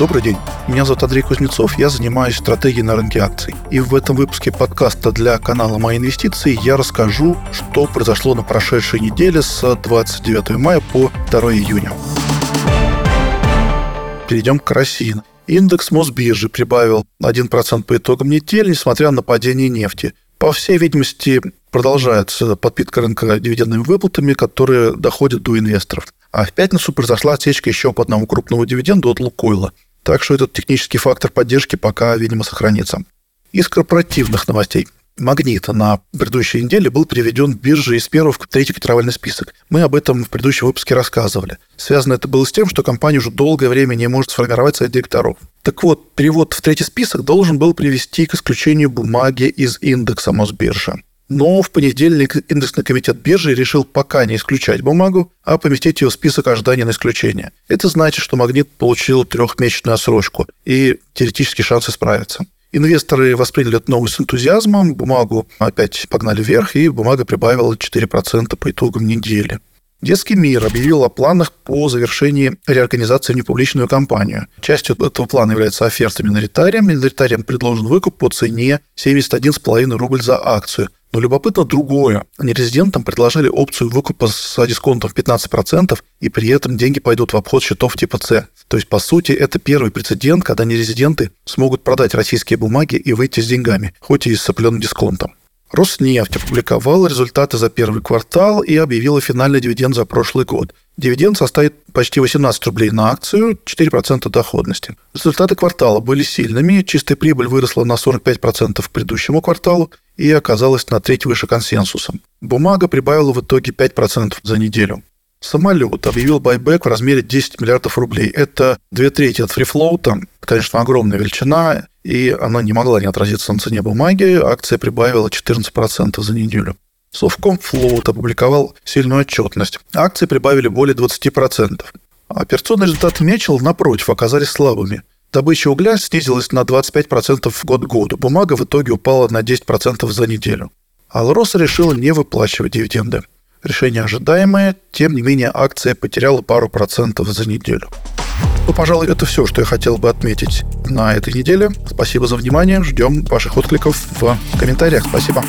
Добрый день. Меня зовут Андрей Кузнецов, я занимаюсь стратегией на рынке акций. И в этом выпуске подкаста для канала «Мои инвестиции» я расскажу, что произошло на прошедшей неделе с 29 мая по 2 июня. Перейдем к России. Индекс Мосбиржи прибавил 1% по итогам недели, несмотря на падение нефти. По всей видимости, продолжается подпитка рынка дивидендными выплатами, которые доходят до инвесторов. А в пятницу произошла отсечка еще по одному крупному дивиденду от Лукойла. Так что этот технический фактор поддержки пока, видимо, сохранится. Из корпоративных новостей. Магнит на предыдущей неделе был переведен биржей из первого в третий котировальный список. Мы об этом в предыдущем выпуске рассказывали. Связано это было с тем, что компания уже долгое время не может сформировать совет директоров. Так вот, перевод в третий список должен был привести к исключению бумаги из индекса Мосбиржи. Но в понедельник индексный комитет биржи решил пока не исключать бумагу, а поместить ее в список ожидания на исключение. Это значит, что «Магнит» получил трехмесячную отсрочку и теоретически шансы справиться. Инвесторы восприняли эту новость с энтузиазмом, бумагу опять погнали вверх, и бумага прибавила 4% по итогам недели. Детский мир объявил о планах по завершении реорганизации в непубличную компанию. Частью этого плана является оферта миноритариям. Миноритариям предложен выкуп по цене 71,5 рубль за акцию. Но любопытно другое. Нерезидентам предложили опцию выкупа с дисконтом в 15%, и при этом деньги пойдут в обход счетов типа С. То есть, по сути, это первый прецедент, когда нерезиденты смогут продать российские бумаги и выйти с деньгами, хоть и с определенным дисконтом. Роснефть опубликовала результаты за первый квартал и объявила финальный дивиденд за прошлый год. Дивиденд составит почти 18 рублей на акцию, 4% доходности. Результаты квартала были сильными, чистая прибыль выросла на 45% к предыдущему кварталу и оказалась на треть выше консенсуса. Бумага прибавила в итоге 5% за неделю. Самолет объявил байбек в размере 10 миллиардов рублей. Это две трети от фрифлоута. Конечно, огромная величина, и она не могла не отразиться на цене бумаги. Акция прибавила 14% за неделю. Совкомфлоут опубликовал сильную отчетность. Акции прибавили более 20%. Операционные результаты Мечел, напротив, оказались слабыми. Добыча угля снизилась на 25% год к году. Бумага в итоге упала на 10% за неделю. Алроса решила не выплачивать дивиденды. Решение ожидаемое, тем не менее акция потеряла пару процентов за неделю. Ну, пожалуй, это все, что я хотел бы отметить на этой неделе. Спасибо за внимание. Ждем ваших откликов в комментариях. Спасибо.